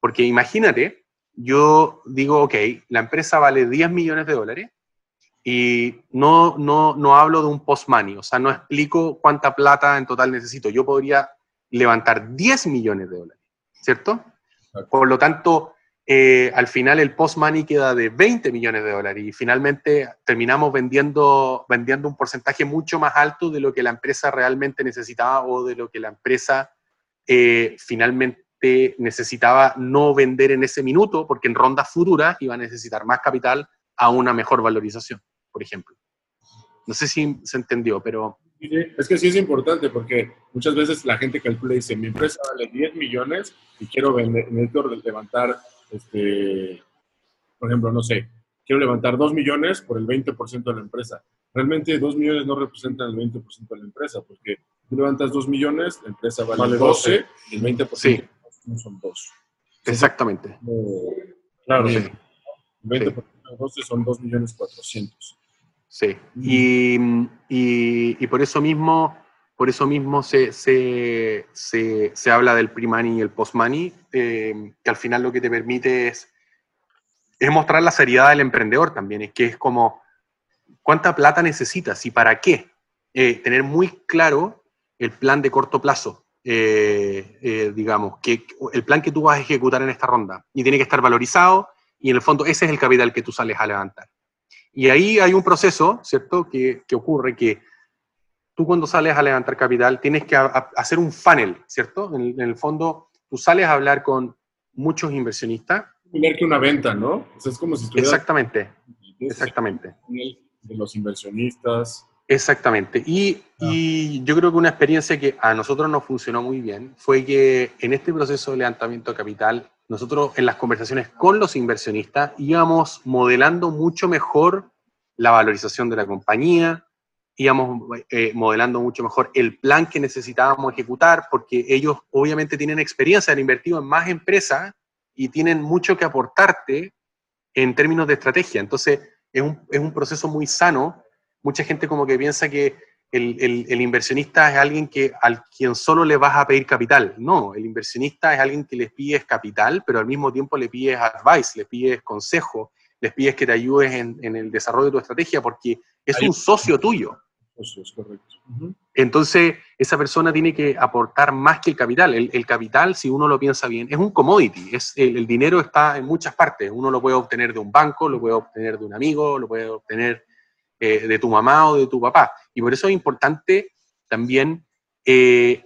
Porque imagínate yo digo, ok, la empresa vale 10 millones de dólares y no, no, no hablo de un post-money, o sea, no explico cuánta plata en total necesito. Yo podría levantar 10 millones de dólares, ¿cierto? Por lo tanto, eh, al final el post-money queda de 20 millones de dólares y finalmente terminamos vendiendo, vendiendo un porcentaje mucho más alto de lo que la empresa realmente necesitaba o de lo que la empresa eh, finalmente necesitaba no vender en ese minuto, porque en rondas futuras iba a necesitar más capital a una mejor valorización por ejemplo. No sé si se entendió, pero...
es que sí es importante porque muchas veces la gente calcula y dice, mi empresa vale 10 millones y quiero vender, necesito levantar, este, por ejemplo, no sé, quiero levantar 2 millones por el 20% de la empresa. Realmente 2 millones no representan el 20% de la empresa porque tú levantas 2 millones, la empresa vale, 12, y el 20% sí. no son 2.
Exactamente.
claro, sí. el 20% de 12 son 2 millones 400.
Sí, y, y, por eso mismo, por eso mismo se, se, se, habla del pre-money y el post-money, eh, que al final lo que te permite es, es mostrar la seriedad del emprendedor también, es que es como, ¿cuánta plata necesitas y para qué? Eh, tener muy claro el plan de corto plazo, eh, digamos, que el plan que tú vas a ejecutar en esta ronda, y tiene que estar valorizado, y en el fondo ese es el capital que tú sales a levantar. Y ahí hay un proceso, ¿cierto?, que, que ocurre que tú cuando sales a levantar capital tienes que hacer un funnel, ¿cierto? En, el fondo, tú sales a hablar con muchos inversionistas.
Tener que una venta, ¿no? es como si
estuviera... Exactamente, exactamente.
De los inversionistas.
Exactamente. Y, ah. y, yo creo que una experiencia que a nosotros nos funcionó muy bien fue que en este proceso de levantamiento de capital nosotros en las conversaciones con los inversionistas íbamos modelando mucho mejor la valorización de la compañía, íbamos eh, modelando mucho mejor el plan que necesitábamos ejecutar, porque ellos obviamente tienen experiencia, han invertido en más empresas y tienen mucho que aportarte en términos de estrategia. Entonces, es un, es un proceso muy sano. Mucha gente como que piensa que el, inversionista es alguien que, al quien solo le vas a pedir capital. No, el inversionista es alguien que les pides capital, pero al mismo tiempo le pides advice, le pides consejo, les pides que te ayudes en, el desarrollo de tu estrategia, porque es un socio tuyo.
Eso es correcto.
Entonces, esa persona tiene que aportar más que el capital. El, capital, si uno lo piensa bien, es un commodity. Es, el, dinero está en muchas partes. Uno lo puede obtener de un banco, lo puede obtener de un amigo, lo puede obtener eh, de tu mamá o de tu papá. Y por eso es importante también, eh,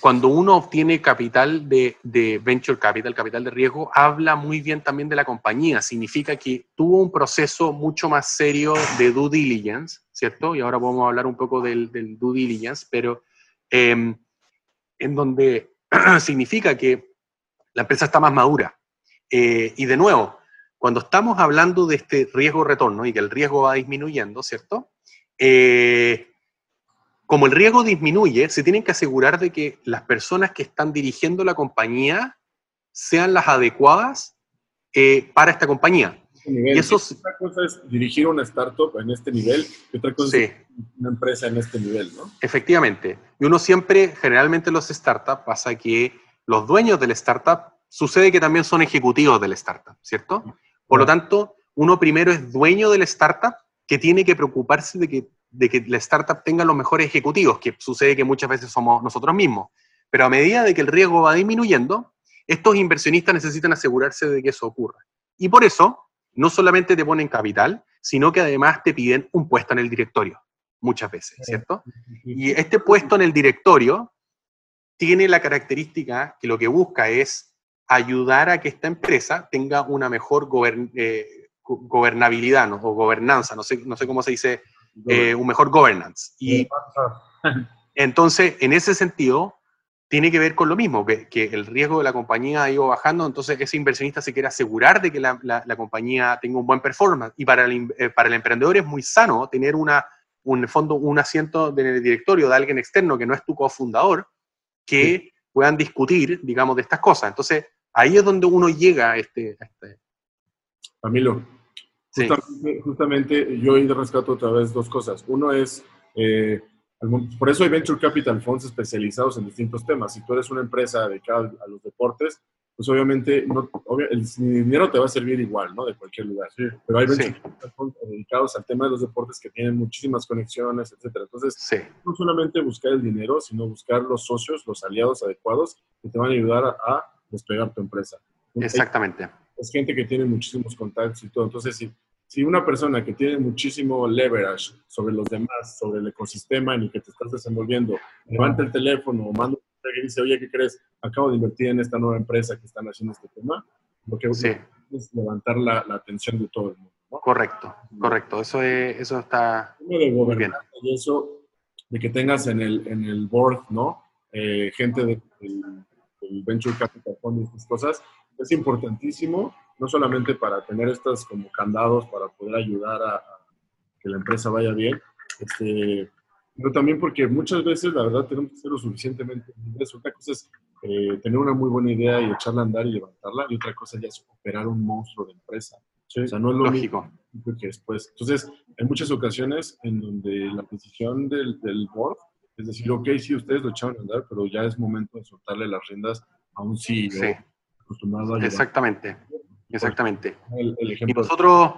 cuando uno obtiene capital de, venture capital, capital de riesgo, habla muy bien también de la compañía. Significa que tuvo un proceso mucho más serio de due diligence, ¿cierto? Y ahora vamos a hablar un poco del, due diligence, pero em, en donde [CLEARS THROAT] significa que la empresa está más madura. Eh, y de nuevo, cuando estamos hablando de este riesgo-retorno y que el riesgo va disminuyendo, ¿cierto? Eh, como el riesgo disminuye, se tienen que asegurar de que las personas que están dirigiendo la compañía sean las adecuadas eh, para esta compañía.
Y eso otra cosa es dirigir una startup en este nivel y otra cosa es una empresa en este nivel, ¿no?
Efectivamente. Y uno siempre, generalmente los startups, pasa que los dueños del startup sucede que también son ejecutivos del startup, ¿cierto? Por lo tanto, uno primero es dueño del startup que tiene que preocuparse de que, de que la startup tenga los mejores ejecutivos, que sucede que muchas veces somos nosotros mismos. Pero a medida de que el riesgo va disminuyendo, estos inversionistas necesitan asegurarse de que eso ocurra. Y por eso, no solamente te ponen capital, sino que además te piden un puesto en el directorio, muchas veces, ¿cierto? Y este puesto en el directorio tiene la característica que lo que busca es ayudar a que esta empresa tenga una mejor eh, gobernabilidad ¿no? o gobernanza, no sé, no sé cómo se dice, eh, un mejor governance. Y [LAUGHS] entonces, en ese sentido, tiene que ver con lo mismo, que, que, el riesgo de la compañía ha ido bajando, entonces ese inversionista se quiere asegurar de que la, la, compañía tenga un buen performance. Y para el, eh, para el emprendedor es muy sano tener una, un fondo, un asiento en el directorio de alguien externo que no es tu cofundador, que puedan discutir, digamos, de estas cosas. Entonces, Ahí es donde uno llega a este... este.
Camilo, justamente, yo hoy rescato otra vez dos cosas. Uno es, eh, por eso hay Venture Capital Funds especializados en distintos temas. Si tú eres una empresa dedicada a los deportes, pues obviamente no, obvia- el dinero te va a servir igual, ¿no? De cualquier lugar.
Sí.
Pero hay
Sí.
venture capital funds dedicados al tema de los deportes que tienen muchísimas conexiones, etcétera. Entonces,
Sí,
no solamente buscar el dinero, sino buscar los socios, los aliados adecuados que te van a ayudar a, a despegar tu empresa.
exactamente.
Es gente que tiene muchísimos contactos y todo. Entonces, si, si una persona que tiene muchísimo leverage sobre los demás, sobre el ecosistema en el que te estás desenvolviendo, levanta el teléfono o manda un mensaje y dice, oye, ¿qué crees? Acabo de invertir en esta nueva empresa que están haciendo este tema. Lo que
Sí.
es levantar la, la atención de todo el mundo. ¿no?
Correcto, correcto. Eso, es, eso está...
De gobernanza y eso, de que tengas en el, en el board, ¿no? Eh, gente de- del, del Venture Capital Fund y estas cosas, es importantísimo, no solamente para tener estas como candados para poder ayudar a, a que la empresa vaya bien, este, pero también porque muchas veces, la verdad, tenemos que ser lo suficientemente libres. Otra cosa es eh, tener una muy buena idea y echarla a andar y levantarla, y otra cosa ya es operar un monstruo de empresa. O sea, no es lo mismo
Lógico.
que después. Entonces, hay muchas ocasiones en donde la decisión del, del board es decir, ok, sí, ustedes lo echaron a andar, pero ya es momento de soltarle las riendas a un CEO
Sí,
acostumbrado a llevar.
exactamente, exactamente.
El, el
Y
ejemplo
nosotros,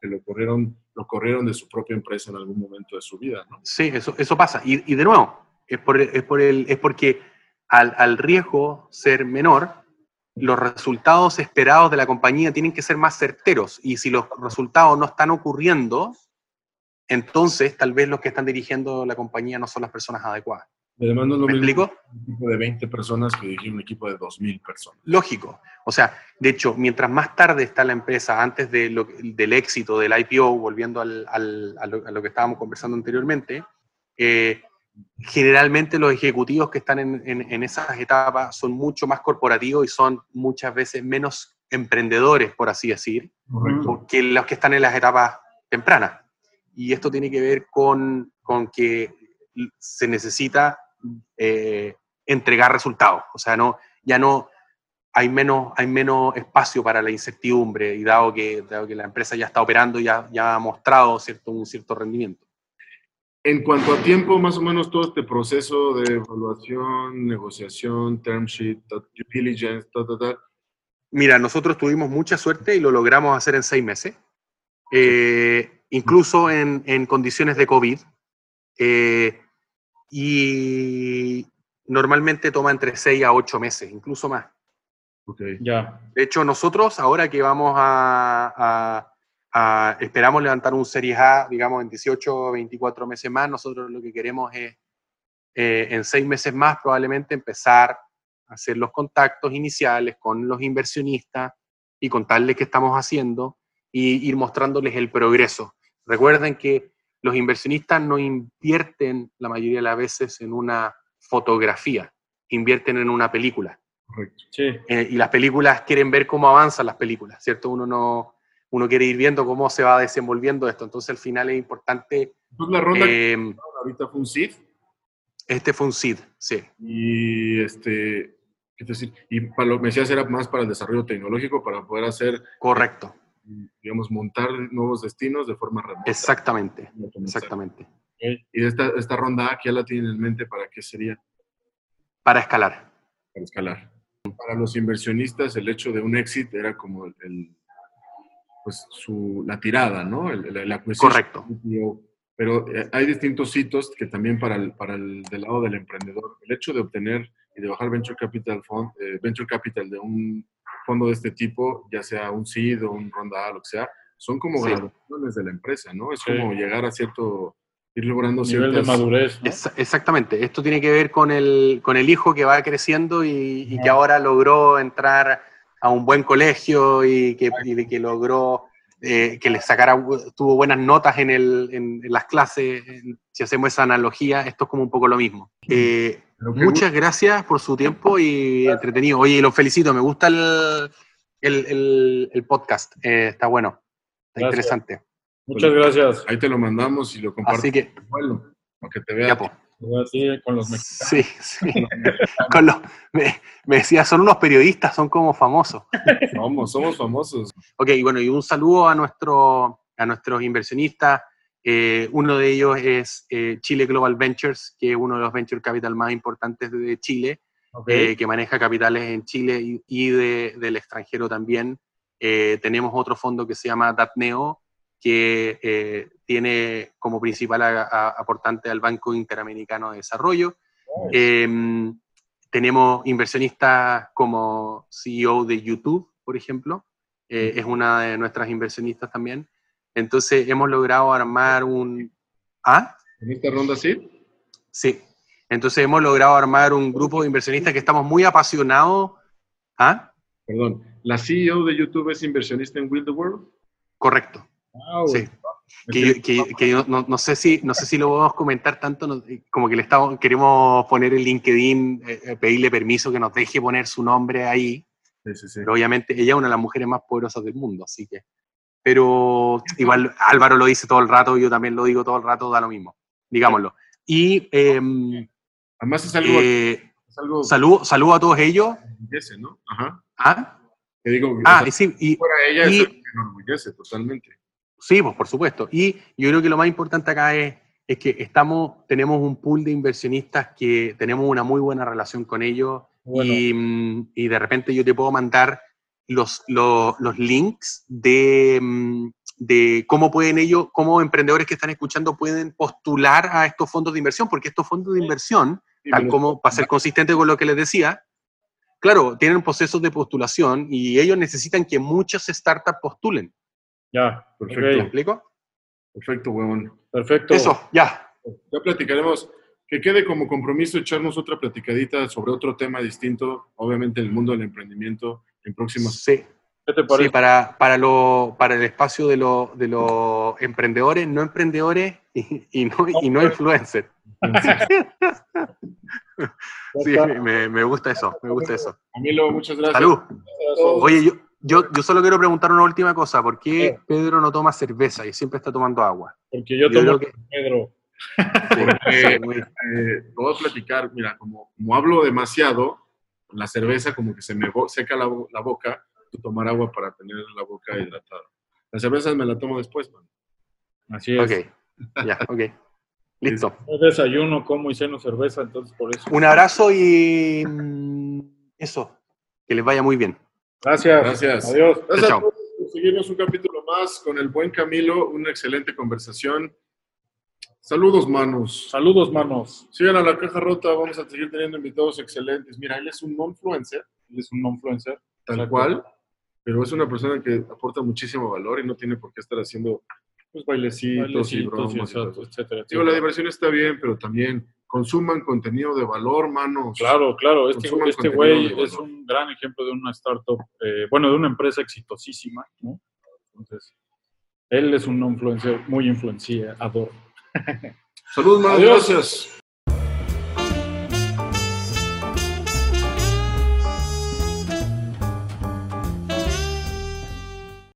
que lo corrieron, lo corrieron de su propia empresa en algún momento de su vida, ¿no?
sí, eso, eso pasa. Y, y de nuevo, es, por, es, por el, es porque al, al riesgo ser menor, los resultados esperados de la compañía tienen que ser más certeros. Y si los resultados no están ocurriendo, entonces tal vez los que están dirigiendo la compañía no son las personas adecuadas.
Y además no es lo
¿Me
mismo
explico?
un equipo de 20 personas que dirigir un equipo de 2.000 personas.
Lógico. O sea, de hecho, mientras más tarde está la empresa, antes de lo- del éxito del IPO, volviendo al- al- a, lo, a lo que estábamos conversando anteriormente, eh, generalmente los ejecutivos que están en, en- en esas etapas son mucho más corporativos y son muchas veces menos emprendedores, por así decir,
Correcto.
que los que están en las etapas tempranas. Y esto tiene que ver con, con que se necesita eh, entregar resultados. O sea, no, ya no hay menos, hay menos espacio para la incertidumbre y dado que, dado que la empresa ya está operando, ya, ya ha mostrado cierto, un cierto rendimiento.
En cuanto a tiempo, más o menos todo este proceso de evaluación, negociación, term sheet, due diligence, ta, ta, ta,
Mira, nosotros tuvimos mucha suerte y lo logramos hacer en seis meses, eh, incluso en, en condiciones de COVID. eh, y normalmente toma entre seis a ocho meses, incluso más.
ok.
Ya.
De hecho, nosotros ahora que vamos a, a- a- esperamos levantar un Series A, digamos, en 18 o 24 meses más, nosotros lo que queremos es, eh, en seis meses más, probablemente empezar a hacer los contactos iniciales con los inversionistas y contarles qué estamos haciendo y ir mostrándoles el progreso. Recuerden que los inversionistas no invierten la mayoría de las veces en una fotografía, invierten en una película.
Correcto.
Sí.
Eh, y las películas quieren ver cómo avanzan las películas, ¿cierto? Uno no, uno quiere ir viendo cómo se va desenvolviendo esto. Entonces, al final es importante.
La ronda
eh,
ahorita fue un seed
este fue un seed, sí.
y este, ¿qué te decir? Y para lo que me decías era más para el desarrollo tecnológico, para poder hacer,
Correcto.
Digamos, montar nuevos destinos de forma remota.
Exactamente. Exactamente.
Y esta, esta ronda A que ya la tienen en mente, ¿para qué sería?
Para escalar.
Para escalar. Para los inversionistas, el hecho de un exit era como el, el- pues su, la tirada, ¿no? El, el.
Correcto.
Pero eh, hay distintos hitos que también para el, para el del lado del emprendedor, el hecho de obtener y de bajar venture capital fund, eh, venture capital de un fondo de este tipo, ya sea un seed o un ronda A, lo que sea, son como
Sí.
graduaciones de la empresa, ¿no? Es
Sí.
como llegar a cierto, ir logrando
Nivel de madurez. ¿no?
Es- exactamente. Esto tiene que ver con el, con el hijo que va creciendo y, y que
Ah.
ahora logró entrar a un buen colegio y que, y que logró eh, que le sacara, tuvo buenas notas en, el, en, en las clases. Si hacemos esa analogía, esto es como un poco lo mismo. Eh, muchas gracias por su tiempo y entretenido. Oye, los felicito, me gusta el, el, el- el podcast. Eh, está bueno, está
Gracias.
interesante.
Muchas gracias.
Ahí te lo mandamos y lo compartes.
Así que,
Bueno, para que te vea.
ya, pues.
Así con los mexicanos.
Sí, sí. [LAUGHS] Con los, me, me decía, son unos periodistas, son como famosos.
Somos, somos famosos.
Ok, y bueno, y un saludo a, nuestro, a nuestros inversionistas. Eh, uno de ellos es eh, Chile Global Ventures, que es uno de los venture capital más importantes de Chile.
Ok.
eh, que maneja capitales en Chile y, y de- del extranjero también. Eh, tenemos otro fondo que se llama DAPNEO, que eh, tiene como principal a- a- aportante al Banco Interamericano de Desarrollo. Eh, tenemos inversionistas como CEO de YouTube, por ejemplo, eh, es una de nuestras inversionistas también. Entonces hemos logrado armar un... ¿Ah?
En esta ronda sí.
Sí. Entonces hemos logrado armar un grupo de inversionistas que estamos muy apasionados. ¿Ah?
Perdón. La CEO de YouTube es inversionista en Will the World.
Correcto.
Wow.
Sí. Que, que- que yo no, no sé si, no sé si lo podemos comentar tanto, no- como que le estamos, queremos poner el LinkedIn, eh, eh, pedirle permiso que nos deje poner su nombre ahí,
Sí, sí, sí.
pero obviamente ella es una de las mujeres más poderosas del mundo, así que... Pero igual Álvaro lo dice todo el rato, yo también lo digo todo el rato, da lo mismo, digámoslo. Y em,
Además es algo,
eh,
es algo
saludo, saludo a todos ellos.
enorgullece, ¿no? Ajá.
¿Ah?
Que digo,
Ah,
o
y
sea,
sí, y,
fuera ella
y-
enorgullece totalmente.
Sí, pues por supuesto. Y yo creo que lo más importante acá es, es que estamos, tenemos un pool de inversionistas que tenemos una muy buena relación con ellos
Bueno.
y, mm, y de repente yo te puedo mandar los, los, los links de, mm, de cómo pueden ellos, cómo emprendedores que están escuchando pueden postular a estos fondos de inversión, porque estos fondos de inversión, tal como, para ser consistente con lo que les decía, claro, tienen procesos de postulación y ellos necesitan que muchas startups postulen.
Ya,
Perfecto.
¿Me explico?
Perfecto, huevón.
perfecto.
Eso, ya.
Ya platicaremos. Que quede como compromiso echarnos otra platicadita sobre otro tema distinto, obviamente en el mundo del emprendimiento, en próximas.
Sí.
¿Qué te parece?
Sí, para, para, lo, para el espacio de, lo- de los emprendedores, no emprendedores y, y no, y no influencers. Sí, me, me gusta eso, me gusta eso.
Camilo, muchas gracias.
Salud. Oye, yo, yo, yo solo quiero preguntar una última cosa. ¿Por qué Pedro no toma cerveza y siempre está tomando agua?
Porque yo
Yo
tomo
que-
Pedro.
Porque-
Sí, [LAUGHS]
Eh, a platicar, mira, como, como hablo demasiado, la cerveza como que se me bo- seca la, bo- la boca, tomar agua para tener la boca hidratada. La cerveza me la tomo después, man.
Así es.
Ok, ya, ok. [LAUGHS] Listo.
Yo desayuno, como y ceno cerveza, entonces por eso.
Un abrazo y mm, eso, que les vaya muy bien.
Gracias.
Gracias.
Adiós.
Gracias
Chao.
a todos por seguirnos un capítulo más con el buen Camilo, una excelente conversación. Saludos, manos.
Saludos, manos.
Sigan a la caja rota, vamos a seguir teniendo invitados excelentes. Mira, él es un non-influencer,
Él es un non-influencer.
tal
Exacto.
cual, pero es una persona que aporta muchísimo valor y no tiene por qué estar haciendo pues, bailecitos, y
Bailecitos
bromas.
y
y todo
exacto,
eso.
etcétera,
Digo, la
etcétera.
diversión está bien, pero también consuman contenido de valor, manos.
Claro, claro. Este, este güey es un gran ejemplo de una startup, eh, bueno, de una empresa exitosísima, ¿no? Entonces, él es un influencer muy influenciador.
Manos.
Adiós.
Gracias.